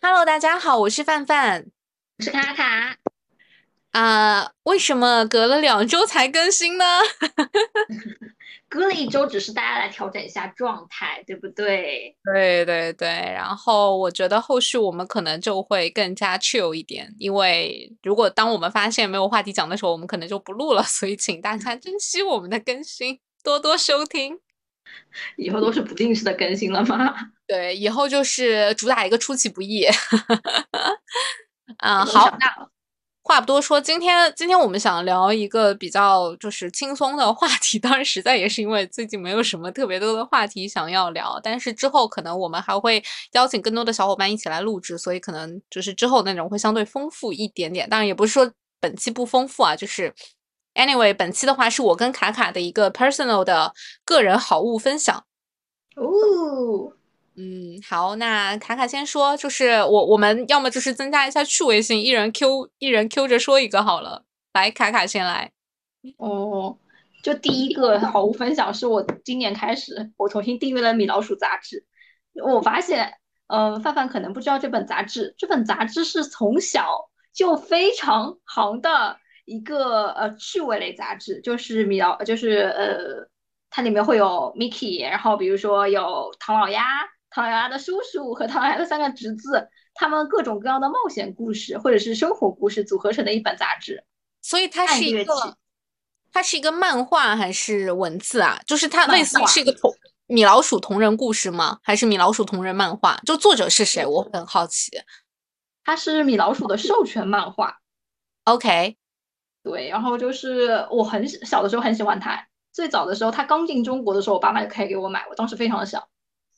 Hello，大家好，我是范范，我是卡卡。啊，为什么隔了两周才更新呢？隔了一周，只是大家来调整一下状态，对不对？对对对。然后我觉得后续我们可能就会更加 chill 一点，因为如果当我们发现没有话题讲的时候，我们可能就不录了。所以请大家珍惜我们的更新，多多收听。以后都是不定时的更新了吗？对，以后就是主打一个出其不意。嗯，好，那话不多说，今天今天我们想聊一个比较就是轻松的话题，当然实在也是因为最近没有什么特别多的话题想要聊，但是之后可能我们还会邀请更多的小伙伴一起来录制，所以可能就是之后内容会相对丰富一点点。当然也不是说本期不丰富啊，就是。Anyway，本期的话是我跟卡卡的一个 personal 的个人好物分享。哦，嗯，好，那卡卡先说，就是我我们要么就是增加一下趣味性，一人 Q 一人 Q 着说一个好了。来，卡卡先来。哦，就第一个好物分享是我今年开始，我重新订阅了米老鼠杂志。我发现，嗯，范范可能不知道这本杂志，这本杂志是从小就非常行的。一个呃趣味类杂志，就是米老，就是呃，它里面会有 Mickey，然后比如说有唐老鸭、唐老鸭的叔叔和唐老鸭的三个侄子，他们各种各样的冒险故事或者是生活故事组合成的一本杂志。所以它是一个，它是一个漫画还是文字啊？就是它类似于是一个同米老鼠同人故事吗？还是米老鼠同人漫画？就作者是谁？我很好奇。它是米老鼠的授权漫画。OK。对，然后就是我很小的时候很喜欢它。最早的时候，它刚进中国的时候，我爸妈就开始给我买，我当时非常的小。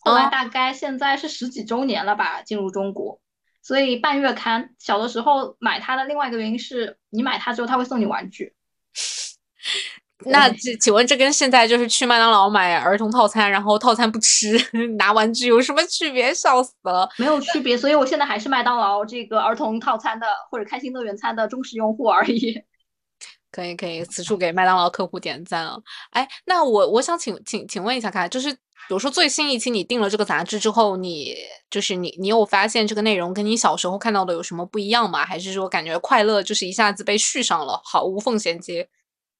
后来大概现在是十几周年了吧，进入中国，所以半月刊。小的时候买它的另外一个原因是，你买它之后，它会送你玩具。那这请问，这跟现在就是去麦当劳买儿童套餐，然后套餐不吃 拿玩具有什么区别？笑死了！没有区别，所以我现在还是麦当劳这个儿童套餐的或者开心乐园餐的忠实用户而已。可以可以，此处给麦当劳客户点赞啊！哎，那我我想请请请问一下，看就是比如说最新一期你订了这个杂志之后，你就是你你有发现这个内容跟你小时候看到的有什么不一样吗？还是说感觉快乐就是一下子被续上了，好无缝衔接？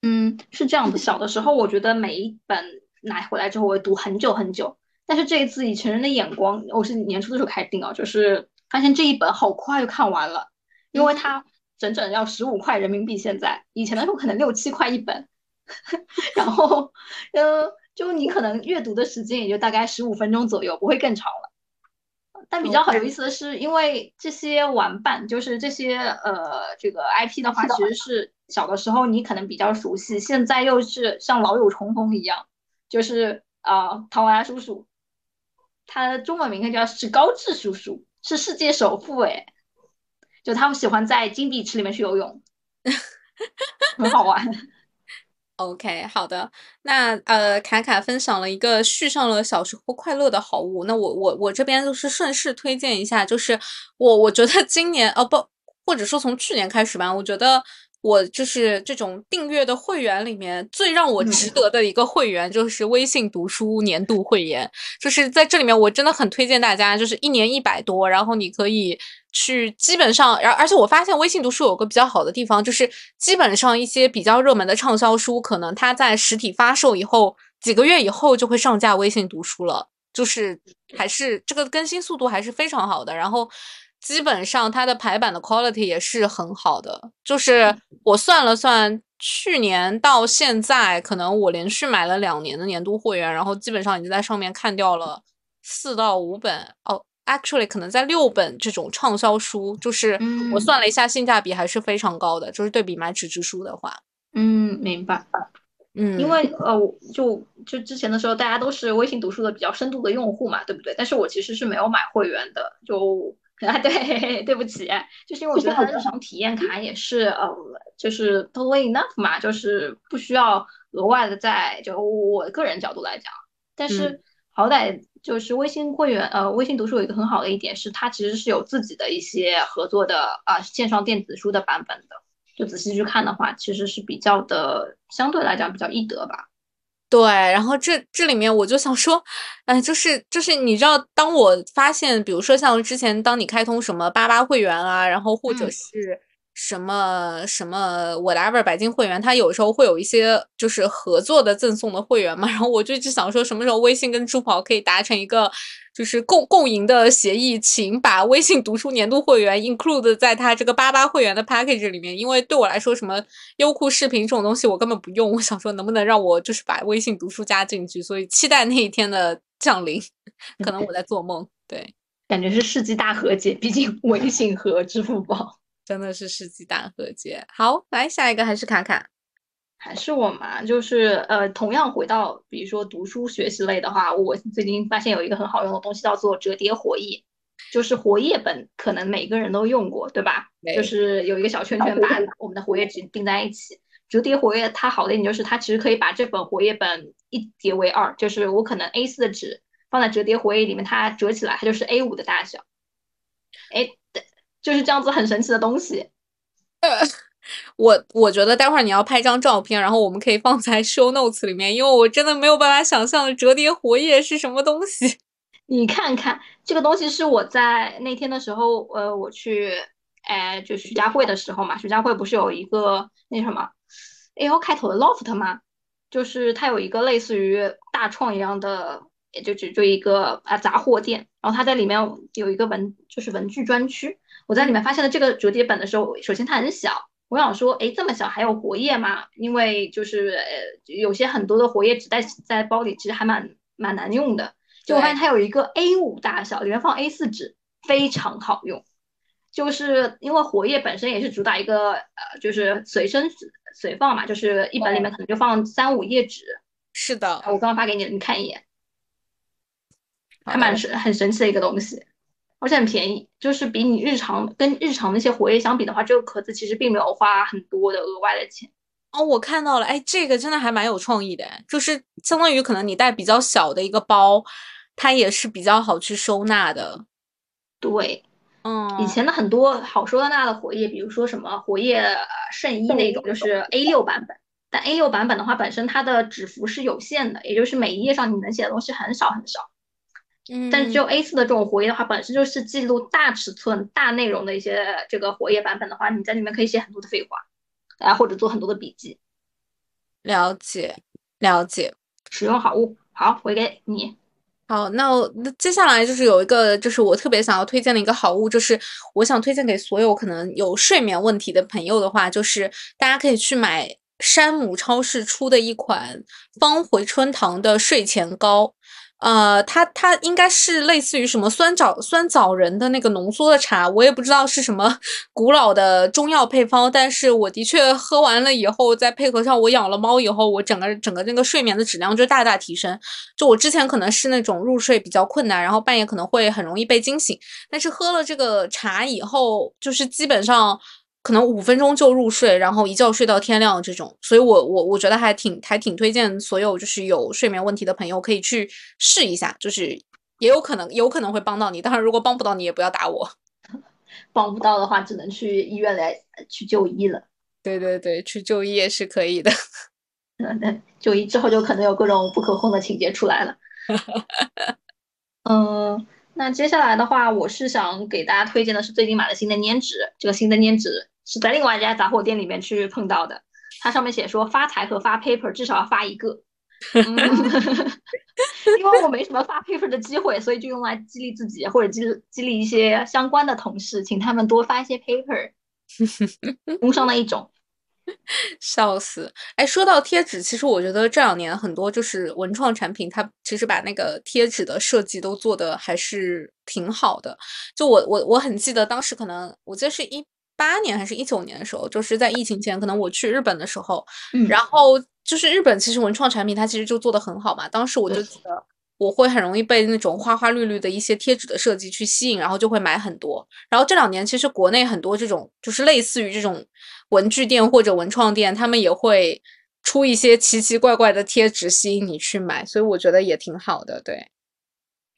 嗯，是这样的。小的时候我觉得每一本拿回来之后我会读很久很久，但是这一次以成人的眼光，我是年初的时候开始订啊，就是发现这一本好快就看完了，因为它。整整要十五块人民币，现在以前的时候可能六七块一本，然后，呃，就你可能阅读的时间也就大概十五分钟左右，不会更长了。但比较好有意思的是，因为这些玩伴，就是这些呃这个 IP 的话，其实是小的时候你可能比较熟悉，现在又是像老友重逢一样，就是啊，唐娃叔叔，他的中文名字叫史高治叔叔，是世界首富哎。就他们喜欢在金币池里面去游泳，很好玩。OK，好的。那呃，卡卡分享了一个续上了小时候快乐的好物。那我我我这边就是顺势推荐一下，就是我我觉得今年哦不，或者说从去年开始吧，我觉得。我就是这种订阅的会员里面最让我值得的一个会员，就是微信读书年度会员。就是在这里面，我真的很推荐大家，就是一年一百多，然后你可以去基本上，而而且我发现微信读书有个比较好的地方，就是基本上一些比较热门的畅销书，可能它在实体发售以后几个月以后就会上架微信读书了，就是还是这个更新速度还是非常好的。然后。基本上它的排版的 quality 也是很好的，就是我算了算，去年到现在，可能我连续买了两年的年度会员，然后基本上已经在上面看掉了四到五本哦，actually 可能在六本这种畅销书，就是我算了一下，性价比还是非常高的，就是对比买纸质书的话，嗯，明白，嗯，因为呃，就就之前的时候，大家都是微信读书的比较深度的用户嘛，对不对？但是我其实是没有买会员的，就。啊，对，对不起，就是因为我觉得它的日常。体验卡也是，呃，就是 totally enough 嘛，就是不需要额外的在，就我个人角度来讲，但是好歹就是微信会员，呃，微信读书有一个很好的一点是，它其实是有自己的一些合作的啊线上电子书的版本的，就仔细去看的话，其实是比较的相对来讲比较易得吧。对，然后这这里面我就想说，哎，就是就是你知道，当我发现，比如说像之前当你开通什么八八会员啊，然后或者是。什么什么 whatever 白金会员，它有时候会有一些就是合作的赠送的会员嘛，然后我就一直想说，什么时候微信跟支付宝可以达成一个就是共共赢的协议，请把微信读书年度会员 include 在他这个八八会员的 package 里面，因为对我来说，什么优酷视频这种东西我根本不用，我想说能不能让我就是把微信读书加进去，所以期待那一天的降临，可能我在做梦，对，感觉是世纪大和解，毕竟微信和支付宝。真的是世纪大和解。好，来下一个还是卡卡，还是我嘛？就是呃，同样回到比如说读书学习类的话，我最近发现有一个很好用的东西叫做折叠活页，就是活页本，可能每个人都用过，对吧？就是有一个小圈圈把我们的活页纸钉在一起。折叠活页它好的一点就是它其实可以把这本活页本一叠为二，就是我可能 A 四的纸放在折叠活页里面，它折起来它就是 A 五的大小。哎。就是这样子很神奇的东西，呃，我我觉得待会儿你要拍张照片，然后我们可以放在 show notes 里面，因为我真的没有办法想象折叠活页是什么东西。你看看这个东西是我在那天的时候，呃，我去，哎，就徐家汇的时候嘛，徐家汇不是有一个那什么 L 开头的 loft 吗？就是它有一个类似于大创一样的，也就就就一个啊杂货店，然后它在里面有一个文，就是文具专区。我在里面发现了这个折叠本的时候，首先它很小，我想说，哎，这么小还有活页吗？因为就是呃，有些很多的活页纸在在包里，其实还蛮蛮难用的。就我发现它有一个 A5 大小，里面放 A4 纸，非常好用。就是因为活页本身也是主打一个呃，就是随身随放嘛，就是一本里面可能就放三五页纸。是的，我刚刚发给你了，你看一眼，还蛮神很神奇的一个东西。而且很便宜，就是比你日常跟日常那些活页相比的话，这个壳子其实并没有花很多的额外的钱。哦，我看到了，哎，这个真的还蛮有创意的，就是相当于可能你带比较小的一个包，它也是比较好去收纳的。对，嗯，以前的很多好收纳的活页，比如说什么活页圣衣那种，就是 A 六版本。但 A 六版本的话，本身它的纸幅是有限的，也就是每一页上你能写的东西很少很少。但是只有 A4 的这种活页的话，本身就是记录大尺寸、大内容的一些这个活页版本的话，你在里面可以写很多的废话，啊，或者做很多的笔记。了解，了解。使用好物，好，回给你。好，那那接下来就是有一个，就是我特别想要推荐的一个好物，就是我想推荐给所有可能有睡眠问题的朋友的话，就是大家可以去买山姆超市出的一款方回春堂的睡前膏。呃，它它应该是类似于什么酸枣酸枣仁的那个浓缩的茶，我也不知道是什么 古老的中药配方，但是我的确喝完了以后，再配合上我养了猫以后，我整个整个那个睡眠的质量就大大提升。就我之前可能是那种入睡比较困难，然后半夜可能会很容易被惊醒，但是喝了这个茶以后，就是基本上。可能五分钟就入睡，然后一觉睡到天亮这种，所以我我我觉得还挺还挺推荐所有就是有睡眠问题的朋友可以去试一下，就是也有可能有可能会帮到你，当然如果帮不到你也不要打我，帮不到的话只能去医院来去就医了。对对对，去就医也是可以的。嗯，就医之后就可能有各种不可控的情节出来了。嗯。那接下来的话，我是想给大家推荐的是最近买的新的粘纸。这个新的粘纸是在另外一家杂货店里面去碰到的，它上面写说发财和发 paper 至少要发一个。因为我没什么发 paper 的机会，所以就用来激励自己或者激激励一些相关的同事，请他们多发一些 paper，工商的一种。笑死！哎，说到贴纸，其实我觉得这两年很多就是文创产品，它其实把那个贴纸的设计都做的还是挺好的。就我我我很记得当时可能我记得是一八年还是一九年的时候，就是在疫情前，可能我去日本的时候，然后就是日本其实文创产品它其实就做的很好嘛。当时我就觉得我会很容易被那种花花绿绿的一些贴纸的设计去吸引，然后就会买很多。然后这两年其实国内很多这种就是类似于这种。文具店或者文创店，他们也会出一些奇奇怪怪的贴纸，吸引你去买，所以我觉得也挺好的。对，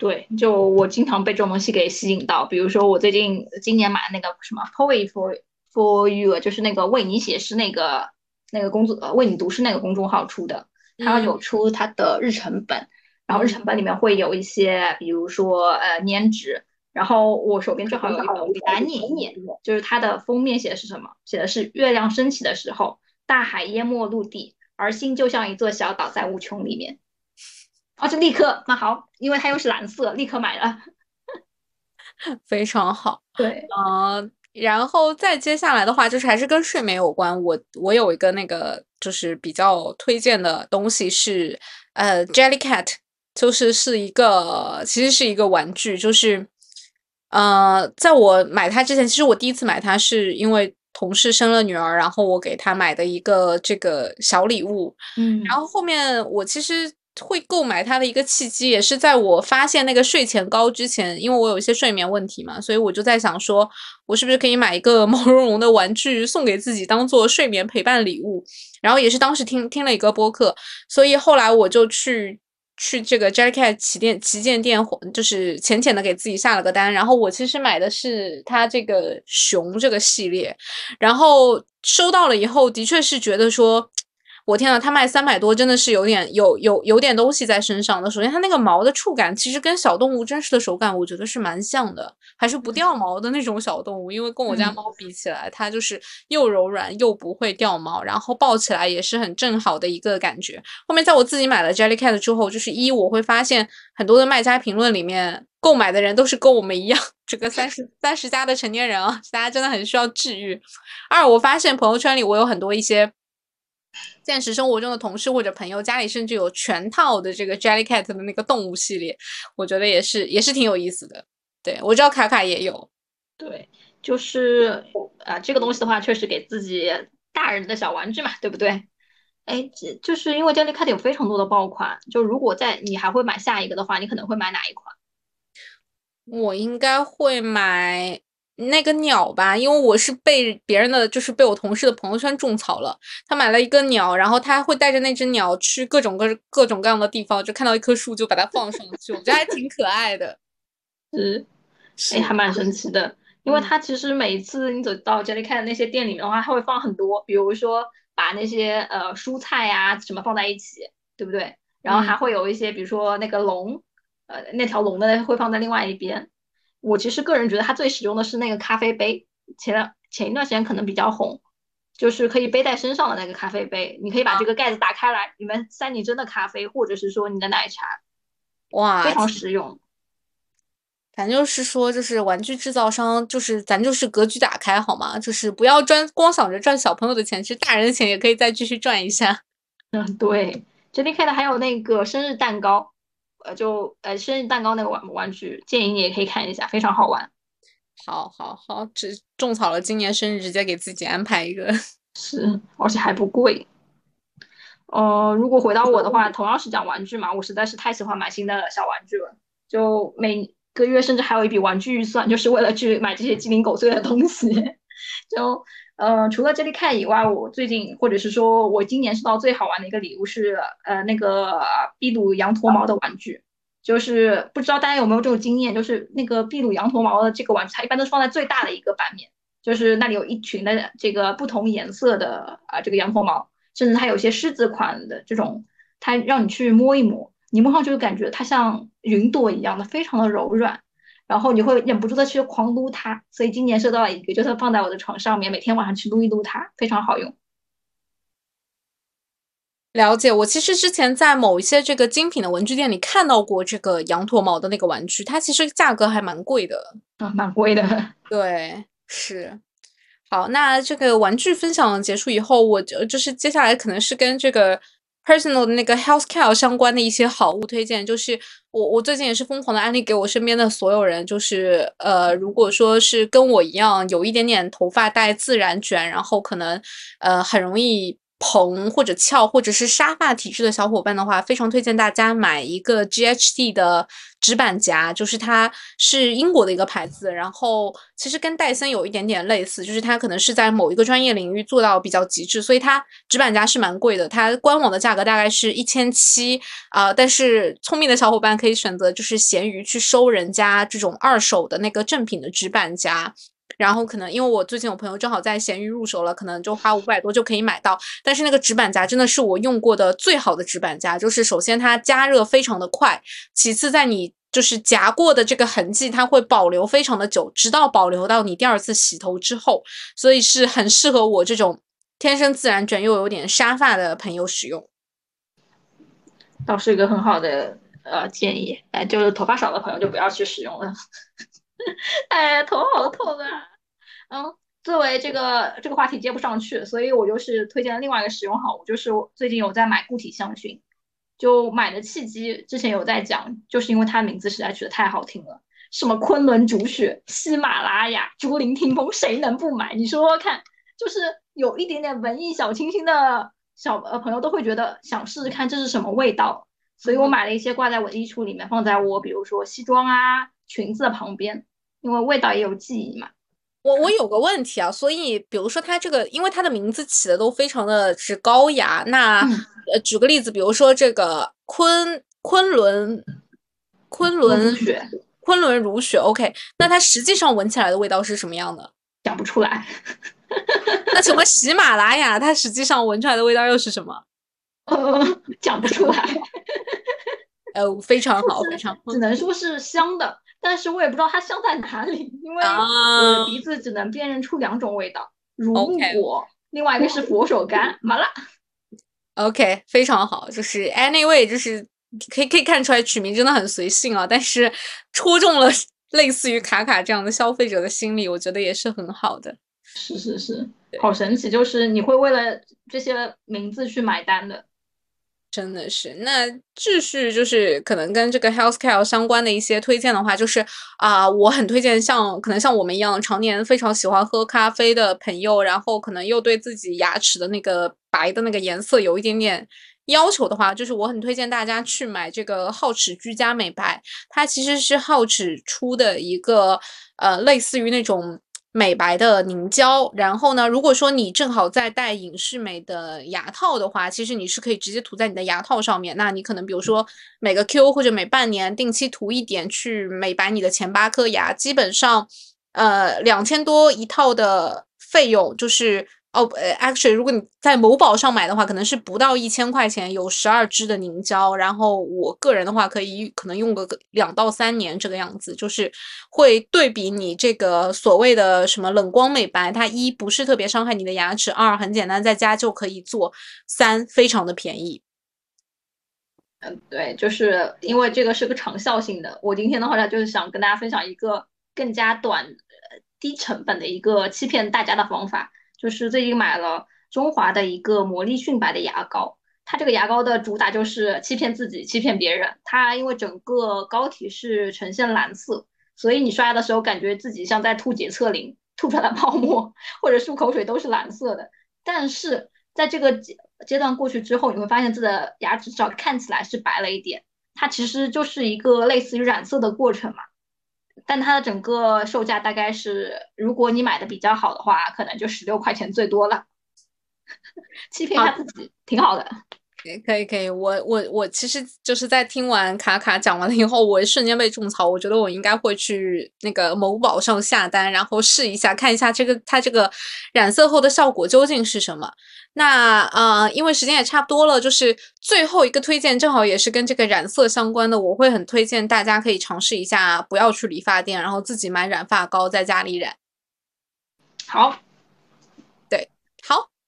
对，就我经常被这种东西给吸引到，比如说我最近今年买那个什么 Poet for for You，就是那个为你写诗那个那个工作呃为你读诗那个公众号出的，它有出它的日程本，然后日程本里面会有一些，比如说呃粘纸。然后我手边正好有一本，我给大家念一念，就是它的封面写的是什么？写的是月亮升起的时候，大海淹没陆地，而心就像一座小岛在无穷里面。哦，就立刻，那好，因为它又是蓝色，立刻买了，非常好。对，呃，然后再接下来的话，就是还是跟睡眠有关。我我有一个那个就是比较推荐的东西是，呃，Jellycat，就是是一个其实是一个玩具，就是。呃，在我买它之前，其实我第一次买它是因为同事生了女儿，然后我给她买的一个这个小礼物。嗯，然后后面我其实会购买它的一个契机，也是在我发现那个睡前膏之前，因为我有一些睡眠问题嘛，所以我就在想说，我是不是可以买一个 毛茸茸的玩具送给自己，当做睡眠陪伴礼物。然后也是当时听听了一个播客，所以后来我就去。去这个 Jellycat 旗店旗舰店，就是浅浅的给自己下了个单。然后我其实买的是它这个熊这个系列，然后收到了以后，的确是觉得说。我天呐，它卖三百多，真的是有点有有有点东西在身上的。首先，它那个毛的触感其实跟小动物真实的手感，我觉得是蛮像的，还是不掉毛的那种小动物。因为跟我家猫比起来，它就是又柔软又不会掉毛，然后抱起来也是很正好的一个感觉。后面在我自己买了 Jellycat 之后，就是一我会发现很多的卖家评论里面购买的人都是跟我们一样，这个三十三十加的成年人啊，大家真的很需要治愈。二我发现朋友圈里我有很多一些。现实生活中的同事或者朋友家里甚至有全套的这个 Jellycat 的那个动物系列，我觉得也是也是挺有意思的。对我知道卡卡也有，对，就是啊，这个东西的话，确实给自己大人的小玩具嘛，对不对？哎，就是因为 Jellycat 有非常多的爆款，就如果在你还会买下一个的话，你可能会买哪一款？我应该会买。那个鸟吧，因为我是被别人的，就是被我同事的朋友圈种草了。他买了一个鸟，然后他会带着那只鸟去各种各各种各样的地方，就看到一棵树就把它放上去，我觉得还挺可爱的。是，哎，还蛮神奇的。因为它其实每一次你走到 Jellycat 那些店里面的话，它会放很多，比如说把那些呃蔬菜呀什么放在一起，对不对？然后还会有一些，比如说那个龙，呃，那条龙的会放在另外一边。我其实个人觉得它最实用的是那个咖啡杯，前前一段时间可能比较红，就是可以背在身上的那个咖啡杯，你可以把这个盖子打开来，里面塞你真的咖啡，或者是说你的奶茶，哇，非常实用。咱就是说，就是玩具制造商，就是咱就是格局打开好吗？就是不要专光想着赚小朋友的钱，其实大人的钱也可以再继续赚一下。嗯，对，这边开的还有那个生日蛋糕。呃，就呃，生日蛋糕那个玩玩具，建议你也可以看一下，非常好玩。好，好，好，只种草了今年生日，直接给自己安排一个。是，而且还不贵。呃，如果回到我的话，同样是讲玩具嘛，我实在是太喜欢买新的小玩具了，就每个月甚至还有一笔玩具预算，就是为了去买这些鸡零狗碎的东西。就呃，除了 Jellycat 以外，我最近或者是说我今年收到最好玩的一个礼物是呃那个秘鲁羊驼毛的玩具，就是不知道大家有没有这种经验，就是那个秘鲁羊驼毛的这个玩具，它一般都是放在最大的一个版面，就是那里有一群的这个不同颜色的啊这个羊驼毛，甚至它有些狮子款的这种，它让你去摸一摸，你摸上去就感觉它像云朵一样的，非常的柔软。然后你会忍不住的去狂撸它，所以今年收到了一个，就是放在我的床上面，每天晚上去撸一撸它，非常好用。了解，我其实之前在某一些这个精品的文具店里看到过这个羊驼毛的那个玩具，它其实价格还蛮贵的啊，蛮贵的。对，是。好，那这个玩具分享结束以后，我就就是接下来可能是跟这个。Personal 的那个 health care 相关的一些好物推荐，就是我我最近也是疯狂的安利给我身边的所有人，就是呃，如果说是跟我一样有一点点头发带自然卷，然后可能呃很容易。蓬或者翘或者是沙发体质的小伙伴的话，非常推荐大家买一个 GHD 的直板夹，就是它是英国的一个牌子，然后其实跟戴森有一点点类似，就是它可能是在某一个专业领域做到比较极致，所以它直板夹是蛮贵的，它官网的价格大概是一千七啊，但是聪明的小伙伴可以选择就是闲鱼去收人家这种二手的那个正品的直板夹。然后可能因为我最近有朋友正好在闲鱼入手了，可能就花五百多就可以买到。但是那个直板夹真的是我用过的最好的直板夹，就是首先它加热非常的快，其次在你就是夹过的这个痕迹它会保留非常的久，直到保留到你第二次洗头之后，所以是很适合我这种天生自然卷又有点沙发的朋友使用。倒是一个很好的呃建议，哎，就是头发少的朋友就不要去使用了。哎，头好痛啊！嗯，作为这个这个话题接不上去，所以我就是推荐了另外一个使用好物，就是最近有在买固体香薰，就买的契机之前有在讲，就是因为它名字实在取得太好听了，什么昆仑竹雪、喜马拉雅、竹林听风，谁能不买？你说说看，就是有一点点文艺小清新的。小呃朋友都会觉得想试试看这是什么味道，所以我买了一些挂在文艺橱里面，放在我比如说西装啊裙子的旁边，因为味道也有记忆嘛。我我有个问题啊，所以比如说它这个，因为它的名字起的都非常的是高雅，那呃举个例子，比如说这个昆昆仑昆仑雪昆仑如雪，OK，那它实际上闻起来的味道是什么样的？讲不出来。那什么喜马拉雅，它实际上闻出来的味道又是什么？呃讲不出来。呃，非常好，非常只能说是香的，但是我也不知道它香在哪里，因为我的鼻子只能辨认出两种味道：如果另外一个是佛手柑，麻辣。OK，非常好，就是 anyway，就是可以可以看出来取名真的很随性啊，但是戳中了类似于卡卡这样的消费者的心理，我觉得也是很好的。是是是，好神奇！就是你会为了这些名字去买单的，真的是。那继续就是可能跟这个 healthcare 相关的一些推荐的话，就是啊，我很推荐像可能像我们一样常年非常喜欢喝咖啡的朋友，然后可能又对自己牙齿的那个白的那个颜色有一点点要求的话，就是我很推荐大家去买这个皓齿居家美白。它其实是皓齿出的一个呃，类似于那种。美白的凝胶，然后呢，如果说你正好在戴隐适美的牙套的话，其实你是可以直接涂在你的牙套上面。那你可能比如说每个 Q 或者每半年定期涂一点，去美白你的前八颗牙，基本上，呃，两千多一套的费用就是。哦，呃，actually，如果你在某宝上买的话，可能是不到一千块钱，有十二支的凝胶。然后我个人的话，可以可能用个两到三年这个样子，就是会对比你这个所谓的什么冷光美白，它一不是特别伤害你的牙齿，二很简单，在家就可以做，三非常的便宜。嗯，对，就是因为这个是个长效性的。我今天的话，就是想跟大家分享一个更加短、低成本的一个欺骗大家的方法。就是最近买了中华的一个魔力迅白的牙膏，它这个牙膏的主打就是欺骗自己，欺骗别人。它因为整个膏体是呈现蓝色，所以你刷牙的时候感觉自己像在吐洁厕灵，吐出来的泡沫或者漱口水都是蓝色的。但是在这个阶阶段过去之后，你会发现自己的牙齿至少看起来是白了一点。它其实就是一个类似于染色的过程嘛。但它的整个售价大概是，如果你买的比较好的话，可能就十六块钱最多了，欺骗他自己挺好的。可以可以，我我我其实就是在听完卡卡讲完了以后，我瞬间被种草，我觉得我应该会去那个某宝上下单，然后试一下，看一下这个它这个染色后的效果究竟是什么。那呃，因为时间也差不多了，就是最后一个推荐，正好也是跟这个染色相关的，我会很推荐大家可以尝试一下，不要去理发店，然后自己买染发膏在家里染。好，对，好。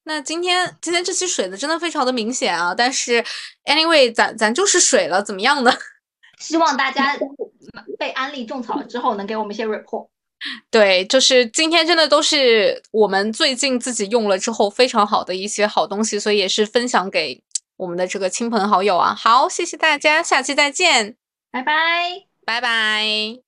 那今天今天这期水的真的非常的明显啊，但是 anyway 咱咱就是水了，怎么样呢？希望大家被安利种草之后能给我们一些 report。对，就是今天真的都是我们最近自己用了之后非常好的一些好东西，所以也是分享给我们的这个亲朋好友啊。好，谢谢大家，下期再见，拜拜，拜拜。